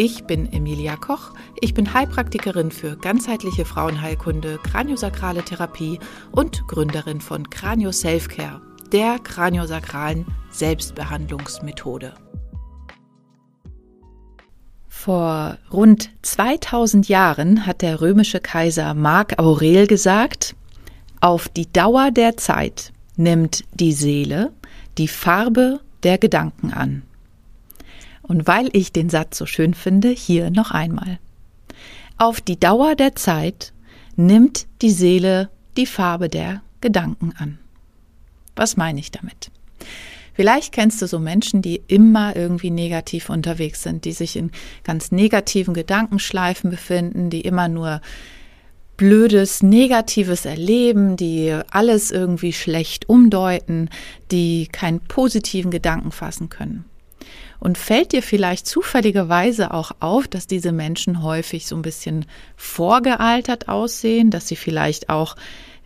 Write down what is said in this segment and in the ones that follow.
Ich bin Emilia Koch. Ich bin Heilpraktikerin für ganzheitliche Frauenheilkunde, kraniosakrale Therapie und Gründerin von Kranio Selfcare, der kraniosakralen Selbstbehandlungsmethode. Vor rund 2000 Jahren hat der römische Kaiser Mark Aurel gesagt, auf die Dauer der Zeit nimmt die Seele die Farbe der Gedanken an. Und weil ich den Satz so schön finde, hier noch einmal. Auf die Dauer der Zeit nimmt die Seele die Farbe der Gedanken an. Was meine ich damit? Vielleicht kennst du so Menschen, die immer irgendwie negativ unterwegs sind, die sich in ganz negativen Gedankenschleifen befinden, die immer nur blödes, negatives erleben, die alles irgendwie schlecht umdeuten, die keinen positiven Gedanken fassen können. Und fällt dir vielleicht zufälligerweise auch auf, dass diese Menschen häufig so ein bisschen vorgealtert aussehen, dass sie vielleicht auch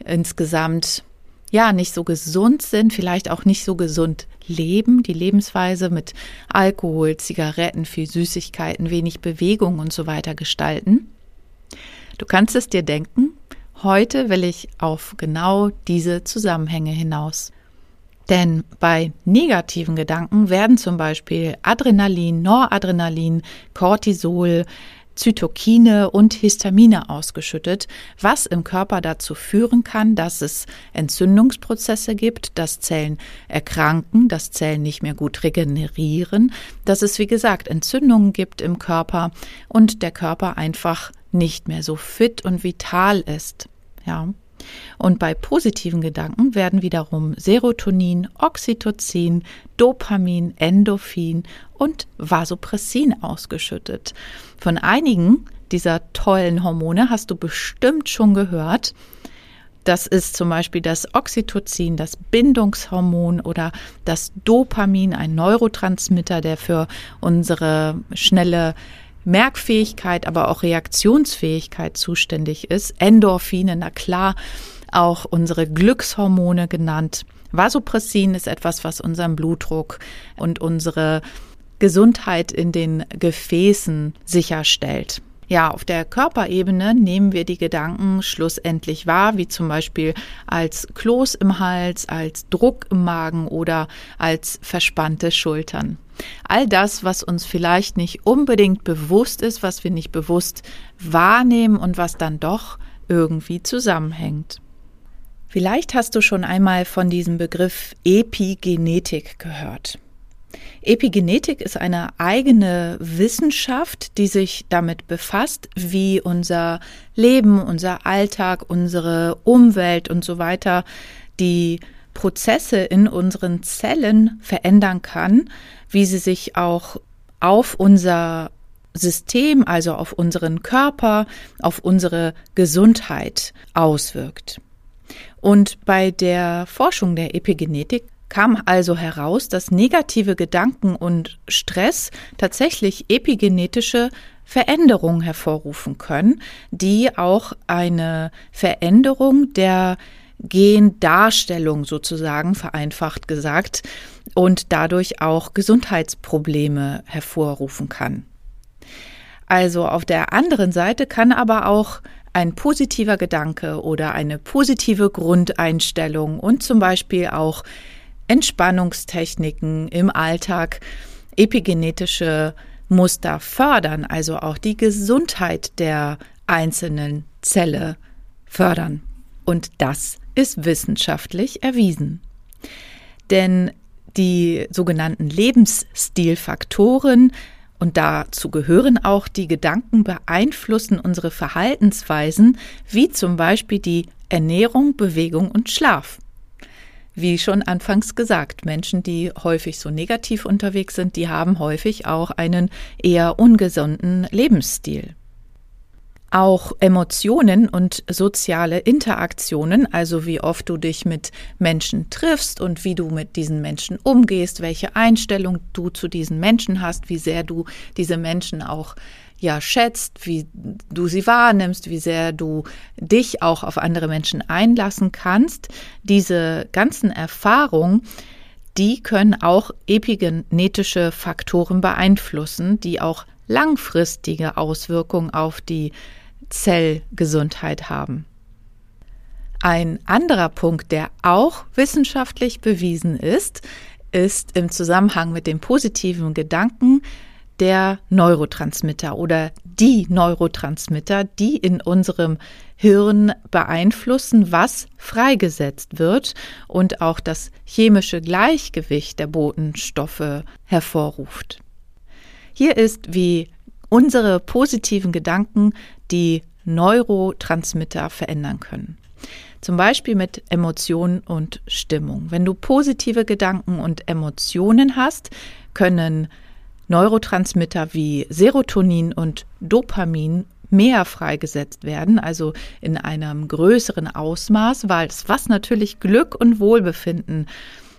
insgesamt ja nicht so gesund sind, vielleicht auch nicht so gesund leben, die Lebensweise mit Alkohol, Zigaretten, viel Süßigkeiten, wenig Bewegung und so weiter gestalten. Du kannst es dir denken, heute will ich auf genau diese Zusammenhänge hinaus. Denn bei negativen Gedanken werden zum Beispiel Adrenalin, Noradrenalin, Cortisol, Zytokine und Histamine ausgeschüttet, was im Körper dazu führen kann, dass es Entzündungsprozesse gibt, dass Zellen erkranken, dass Zellen nicht mehr gut regenerieren, dass es, wie gesagt, Entzündungen gibt im Körper und der Körper einfach nicht mehr so fit und vital ist. Ja. Und bei positiven Gedanken werden wiederum Serotonin, Oxytocin, Dopamin, Endorphin und Vasopressin ausgeschüttet. Von einigen dieser tollen Hormone hast du bestimmt schon gehört. Das ist zum Beispiel das Oxytocin, das Bindungshormon oder das Dopamin, ein Neurotransmitter, der für unsere schnelle Merkfähigkeit, aber auch Reaktionsfähigkeit zuständig ist. Endorphine, na klar, auch unsere Glückshormone genannt. Vasopressin ist etwas, was unseren Blutdruck und unsere Gesundheit in den Gefäßen sicherstellt. Ja, auf der Körperebene nehmen wir die Gedanken schlussendlich wahr, wie zum Beispiel als Kloß im Hals, als Druck im Magen oder als verspannte Schultern. All das, was uns vielleicht nicht unbedingt bewusst ist, was wir nicht bewusst wahrnehmen und was dann doch irgendwie zusammenhängt. Vielleicht hast du schon einmal von diesem Begriff Epigenetik gehört. Epigenetik ist eine eigene Wissenschaft, die sich damit befasst, wie unser Leben, unser Alltag, unsere Umwelt und so weiter die Prozesse in unseren Zellen verändern kann, wie sie sich auch auf unser System, also auf unseren Körper, auf unsere Gesundheit auswirkt. Und bei der Forschung der Epigenetik kam also heraus, dass negative Gedanken und Stress tatsächlich epigenetische Veränderungen hervorrufen können, die auch eine Veränderung der Gendarstellung sozusagen vereinfacht gesagt und dadurch auch Gesundheitsprobleme hervorrufen kann. Also auf der anderen Seite kann aber auch ein positiver Gedanke oder eine positive Grundeinstellung und zum Beispiel auch Entspannungstechniken im Alltag epigenetische Muster fördern, also auch die Gesundheit der einzelnen Zelle fördern. Und das ist wissenschaftlich erwiesen. Denn die sogenannten Lebensstilfaktoren und dazu gehören auch die Gedanken beeinflussen unsere Verhaltensweisen, wie zum Beispiel die Ernährung, Bewegung und Schlaf. Wie schon anfangs gesagt, Menschen, die häufig so negativ unterwegs sind, die haben häufig auch einen eher ungesunden Lebensstil. Auch Emotionen und soziale Interaktionen, also wie oft du dich mit Menschen triffst und wie du mit diesen Menschen umgehst, welche Einstellung du zu diesen Menschen hast, wie sehr du diese Menschen auch ja schätzt, wie du sie wahrnimmst, wie sehr du dich auch auf andere Menschen einlassen kannst. Diese ganzen Erfahrungen, die können auch epigenetische Faktoren beeinflussen, die auch langfristige Auswirkungen auf die Zellgesundheit haben. Ein anderer Punkt, der auch wissenschaftlich bewiesen ist, ist im Zusammenhang mit dem positiven Gedanken der Neurotransmitter oder die Neurotransmitter, die in unserem Hirn beeinflussen, was freigesetzt wird und auch das chemische Gleichgewicht der Botenstoffe hervorruft. Hier ist, wie unsere positiven Gedanken die Neurotransmitter verändern können. Zum Beispiel mit Emotionen und Stimmung. Wenn du positive Gedanken und Emotionen hast, können Neurotransmitter wie Serotonin und Dopamin mehr freigesetzt werden, also in einem größeren Ausmaß, weil es was natürlich Glück und Wohlbefinden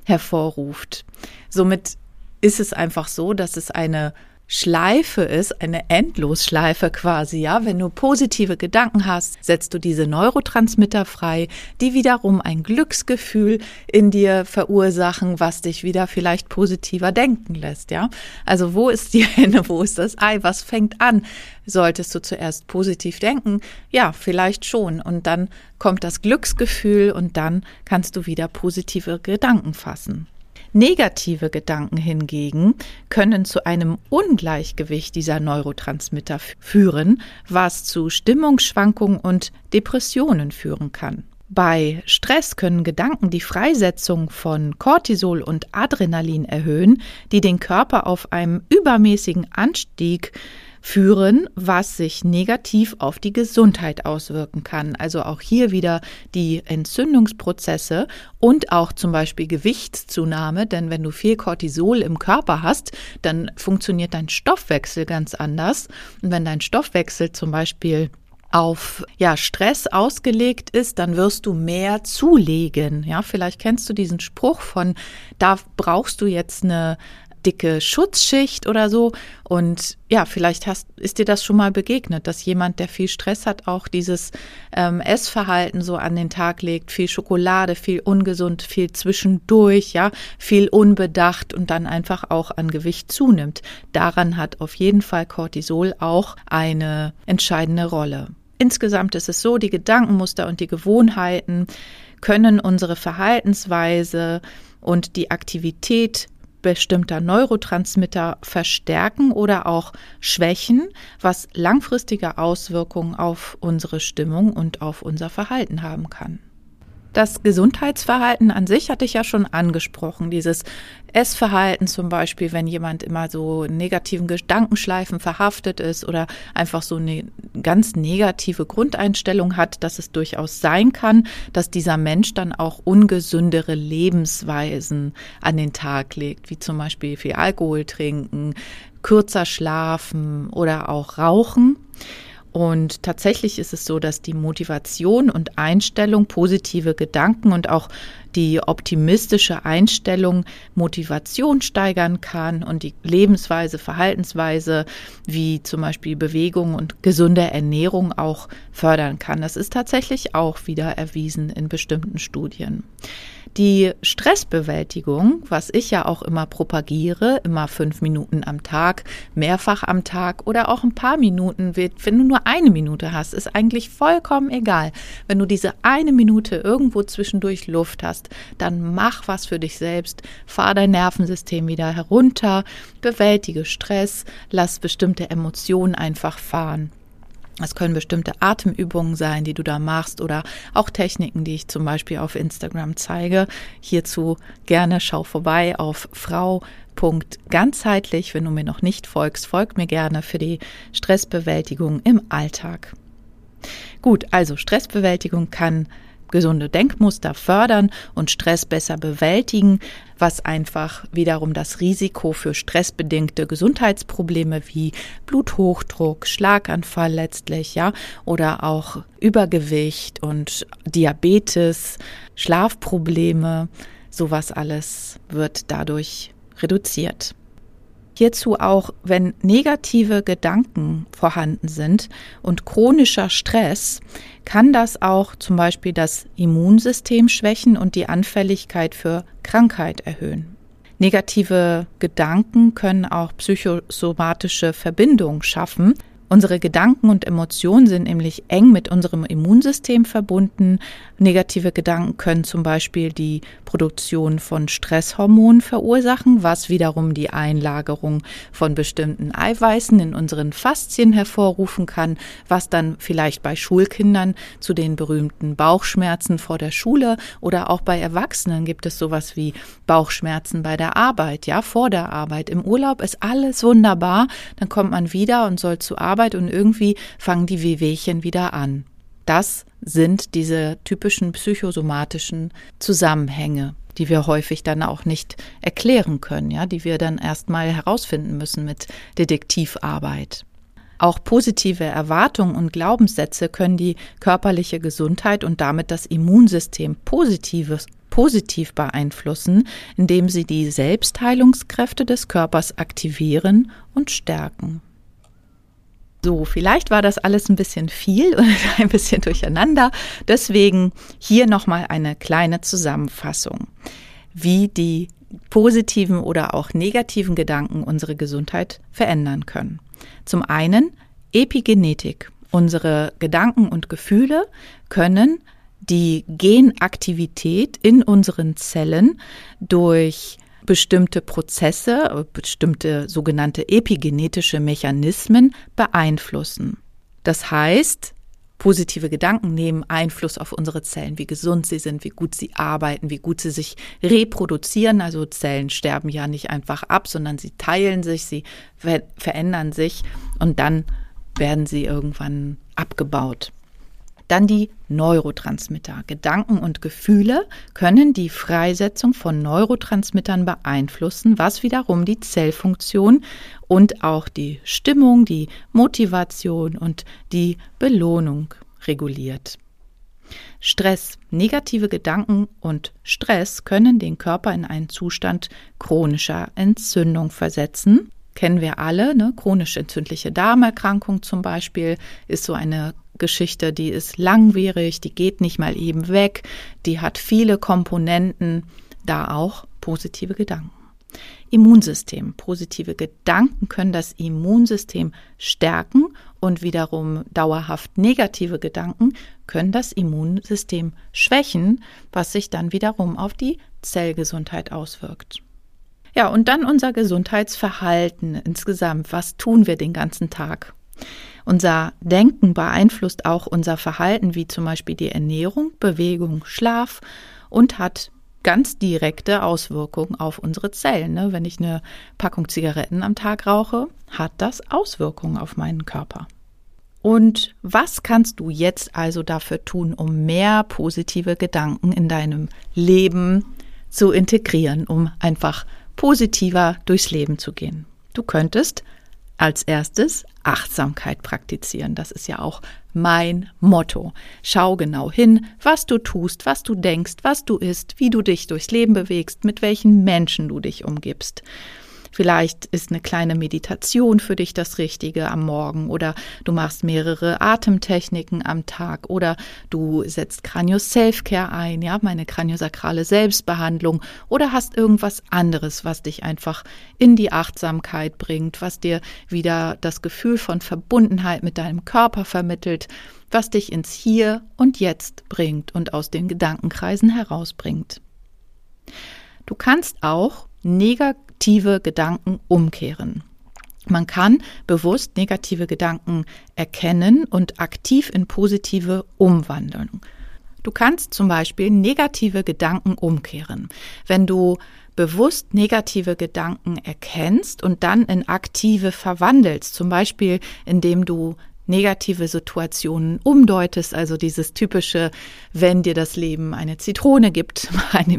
hervorruft. Somit ist es einfach so, dass es eine Schleife ist, eine Endlosschleife quasi, ja. Wenn du positive Gedanken hast, setzt du diese Neurotransmitter frei, die wiederum ein Glücksgefühl in dir verursachen, was dich wieder vielleicht positiver denken lässt, ja. Also wo ist die Henne, wo ist das Ei, was fängt an? Solltest du zuerst positiv denken? Ja, vielleicht schon. Und dann kommt das Glücksgefühl und dann kannst du wieder positive Gedanken fassen. Negative Gedanken hingegen können zu einem Ungleichgewicht dieser Neurotransmitter führen, was zu Stimmungsschwankungen und Depressionen führen kann. Bei Stress können Gedanken die Freisetzung von Cortisol und Adrenalin erhöhen, die den Körper auf einem übermäßigen Anstieg führen, was sich negativ auf die Gesundheit auswirken kann. Also auch hier wieder die Entzündungsprozesse und auch zum Beispiel Gewichtszunahme, denn wenn du viel Cortisol im Körper hast, dann funktioniert dein Stoffwechsel ganz anders. Und wenn dein Stoffwechsel zum Beispiel auf ja, Stress ausgelegt ist, dann wirst du mehr zulegen. Ja, vielleicht kennst du diesen Spruch von, da brauchst du jetzt eine dicke Schutzschicht oder so. Und ja, vielleicht hast, ist dir das schon mal begegnet, dass jemand, der viel Stress hat, auch dieses ähm, Essverhalten so an den Tag legt, viel Schokolade, viel ungesund, viel zwischendurch, ja, viel unbedacht und dann einfach auch an Gewicht zunimmt. Daran hat auf jeden Fall Cortisol auch eine entscheidende Rolle. Insgesamt ist es so, die Gedankenmuster und die Gewohnheiten können unsere Verhaltensweise und die Aktivität bestimmter Neurotransmitter verstärken oder auch schwächen, was langfristige Auswirkungen auf unsere Stimmung und auf unser Verhalten haben kann. Das Gesundheitsverhalten an sich hatte ich ja schon angesprochen. Dieses Essverhalten zum Beispiel, wenn jemand immer so negativen Gedankenschleifen verhaftet ist oder einfach so eine ganz negative Grundeinstellung hat, dass es durchaus sein kann, dass dieser Mensch dann auch ungesündere Lebensweisen an den Tag legt, wie zum Beispiel viel Alkohol trinken, kürzer schlafen oder auch rauchen. Und tatsächlich ist es so, dass die Motivation und Einstellung, positive Gedanken und auch die optimistische Einstellung Motivation steigern kann und die Lebensweise, Verhaltensweise wie zum Beispiel Bewegung und gesunde Ernährung auch fördern kann. Das ist tatsächlich auch wieder erwiesen in bestimmten Studien. Die Stressbewältigung, was ich ja auch immer propagiere, immer fünf Minuten am Tag, mehrfach am Tag oder auch ein paar Minuten, wenn du nur eine Minute hast, ist eigentlich vollkommen egal. Wenn du diese eine Minute irgendwo zwischendurch Luft hast, dann mach was für dich selbst, fahr dein Nervensystem wieder herunter, bewältige Stress, lass bestimmte Emotionen einfach fahren. Es können bestimmte Atemübungen sein, die du da machst oder auch Techniken, die ich zum Beispiel auf Instagram zeige. Hierzu gerne schau vorbei auf frau.ganzheitlich. Wenn du mir noch nicht folgst, folg mir gerne für die Stressbewältigung im Alltag. Gut, also Stressbewältigung kann gesunde Denkmuster fördern und Stress besser bewältigen, was einfach wiederum das Risiko für stressbedingte Gesundheitsprobleme wie Bluthochdruck, Schlaganfall letztlich, ja, oder auch Übergewicht und Diabetes, Schlafprobleme, sowas alles wird dadurch reduziert. Hierzu auch, wenn negative Gedanken vorhanden sind und chronischer Stress, kann das auch zum Beispiel das Immunsystem schwächen und die Anfälligkeit für Krankheit erhöhen. Negative Gedanken können auch psychosomatische Verbindungen schaffen, Unsere Gedanken und Emotionen sind nämlich eng mit unserem Immunsystem verbunden. Negative Gedanken können zum Beispiel die Produktion von Stresshormonen verursachen, was wiederum die Einlagerung von bestimmten Eiweißen in unseren Faszien hervorrufen kann, was dann vielleicht bei Schulkindern zu den berühmten Bauchschmerzen vor der Schule oder auch bei Erwachsenen gibt es sowas wie Bauchschmerzen bei der Arbeit, ja, vor der Arbeit. Im Urlaub ist alles wunderbar, dann kommt man wieder und soll zu Arbeit Arbeit und irgendwie fangen die Wehwehchen wieder an. Das sind diese typischen psychosomatischen Zusammenhänge, die wir häufig dann auch nicht erklären können, ja, die wir dann erstmal herausfinden müssen mit Detektivarbeit. Auch positive Erwartungen und Glaubenssätze können die körperliche Gesundheit und damit das Immunsystem positives, positiv beeinflussen, indem sie die Selbstheilungskräfte des Körpers aktivieren und stärken. So, vielleicht war das alles ein bisschen viel und ein bisschen durcheinander. Deswegen hier nochmal eine kleine Zusammenfassung, wie die positiven oder auch negativen Gedanken unsere Gesundheit verändern können. Zum einen Epigenetik. Unsere Gedanken und Gefühle können die Genaktivität in unseren Zellen durch bestimmte Prozesse, bestimmte sogenannte epigenetische Mechanismen beeinflussen. Das heißt, positive Gedanken nehmen Einfluss auf unsere Zellen, wie gesund sie sind, wie gut sie arbeiten, wie gut sie sich reproduzieren. Also Zellen sterben ja nicht einfach ab, sondern sie teilen sich, sie verändern sich und dann werden sie irgendwann abgebaut. Dann die Neurotransmitter. Gedanken und Gefühle können die Freisetzung von Neurotransmittern beeinflussen, was wiederum die Zellfunktion und auch die Stimmung, die Motivation und die Belohnung reguliert. Stress, negative Gedanken und Stress können den Körper in einen Zustand chronischer Entzündung versetzen. Kennen wir alle, ne? chronisch entzündliche Darmerkrankung zum Beispiel ist so eine Geschichte, die ist langwierig, die geht nicht mal eben weg, die hat viele Komponenten, da auch positive Gedanken. Immunsystem. Positive Gedanken können das Immunsystem stärken und wiederum dauerhaft negative Gedanken können das Immunsystem schwächen, was sich dann wiederum auf die Zellgesundheit auswirkt. Ja, und dann unser Gesundheitsverhalten insgesamt. Was tun wir den ganzen Tag? Unser Denken beeinflusst auch unser Verhalten, wie zum Beispiel die Ernährung, Bewegung, Schlaf und hat ganz direkte Auswirkungen auf unsere Zellen. Ne? Wenn ich eine Packung Zigaretten am Tag rauche, hat das Auswirkungen auf meinen Körper. Und was kannst du jetzt also dafür tun, um mehr positive Gedanken in deinem Leben zu integrieren, um einfach positiver durchs Leben zu gehen? Du könntest als erstes Achtsamkeit praktizieren. Das ist ja auch mein Motto. Schau genau hin, was du tust, was du denkst, was du isst, wie du dich durchs Leben bewegst, mit welchen Menschen du dich umgibst. Vielleicht ist eine kleine Meditation für dich das Richtige am Morgen oder du machst mehrere Atemtechniken am Tag oder du setzt Kranio Self-Care ein, ja, meine kraniosakrale Selbstbehandlung oder hast irgendwas anderes, was dich einfach in die Achtsamkeit bringt, was dir wieder das Gefühl von Verbundenheit mit deinem Körper vermittelt, was dich ins Hier und Jetzt bringt und aus den Gedankenkreisen herausbringt. Du kannst auch negative Gedanken umkehren. Man kann bewusst negative Gedanken erkennen und aktiv in positive umwandeln. Du kannst zum Beispiel negative Gedanken umkehren. Wenn du bewusst negative Gedanken erkennst und dann in aktive verwandelst, zum Beispiel indem du negative Situationen umdeutest, also dieses typische, wenn dir das Leben eine Zitrone gibt, eine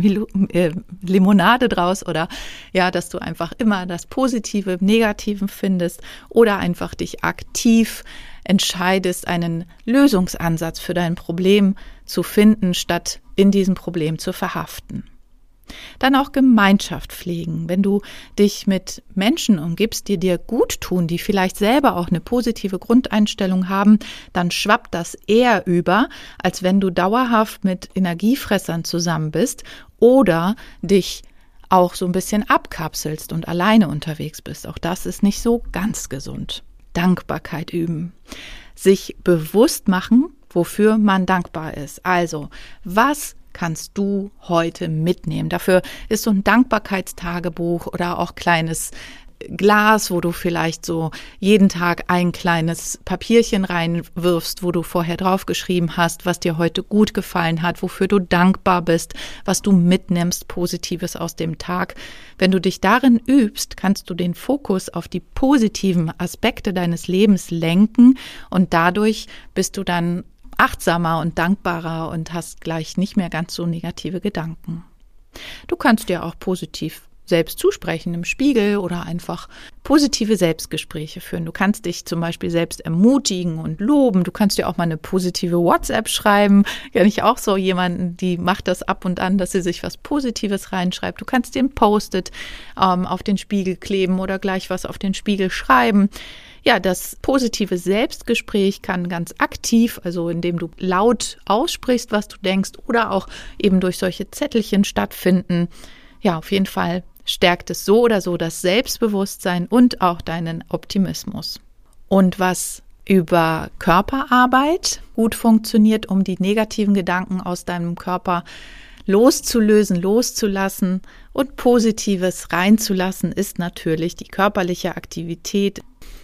äh, Limonade draus oder ja, dass du einfach immer das Positive im Negativen findest oder einfach dich aktiv entscheidest, einen Lösungsansatz für dein Problem zu finden, statt in diesem Problem zu verhaften. Dann auch Gemeinschaft pflegen. Wenn du dich mit Menschen umgibst, die dir gut tun, die vielleicht selber auch eine positive Grundeinstellung haben, dann schwappt das eher über, als wenn du dauerhaft mit Energiefressern zusammen bist oder dich auch so ein bisschen abkapselst und alleine unterwegs bist. Auch das ist nicht so ganz gesund. Dankbarkeit üben. Sich bewusst machen, wofür man dankbar ist. Also, was kannst du heute mitnehmen? Dafür ist so ein Dankbarkeitstagebuch oder auch kleines Glas, wo du vielleicht so jeden Tag ein kleines Papierchen reinwirfst, wo du vorher draufgeschrieben hast, was dir heute gut gefallen hat, wofür du dankbar bist, was du mitnimmst, Positives aus dem Tag. Wenn du dich darin übst, kannst du den Fokus auf die positiven Aspekte deines Lebens lenken und dadurch bist du dann achtsamer und dankbarer und hast gleich nicht mehr ganz so negative Gedanken. Du kannst dir auch positiv selbst zusprechen im Spiegel oder einfach positive Selbstgespräche führen. Du kannst dich zum Beispiel selbst ermutigen und loben. Du kannst dir auch mal eine positive WhatsApp schreiben. Kenne ich auch so jemanden, die macht das ab und an, dass sie sich was Positives reinschreibt. Du kannst dir ein Post-it ähm, auf den Spiegel kleben oder gleich was auf den Spiegel schreiben. Ja, das positive Selbstgespräch kann ganz aktiv, also indem du laut aussprichst, was du denkst, oder auch eben durch solche Zettelchen stattfinden. Ja, auf jeden Fall stärkt es so oder so das Selbstbewusstsein und auch deinen Optimismus. Und was über Körperarbeit gut funktioniert, um die negativen Gedanken aus deinem Körper loszulösen, loszulassen und Positives reinzulassen, ist natürlich die körperliche Aktivität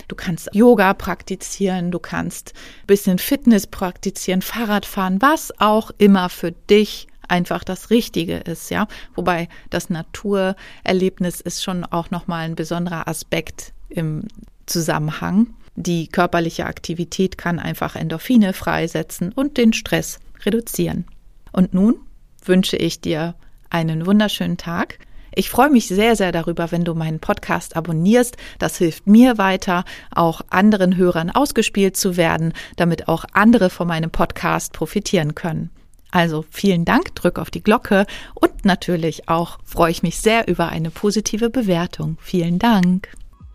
Du kannst Yoga praktizieren, du kannst ein bisschen Fitness praktizieren, Fahrrad fahren, was auch immer für dich einfach das Richtige ist, ja. Wobei das Naturerlebnis ist schon auch nochmal ein besonderer Aspekt im Zusammenhang. Die körperliche Aktivität kann einfach Endorphine freisetzen und den Stress reduzieren. Und nun wünsche ich dir einen wunderschönen Tag. Ich freue mich sehr, sehr darüber, wenn du meinen Podcast abonnierst. Das hilft mir weiter, auch anderen Hörern ausgespielt zu werden, damit auch andere von meinem Podcast profitieren können. Also vielen Dank, drück auf die Glocke und natürlich auch freue ich mich sehr über eine positive Bewertung. Vielen Dank.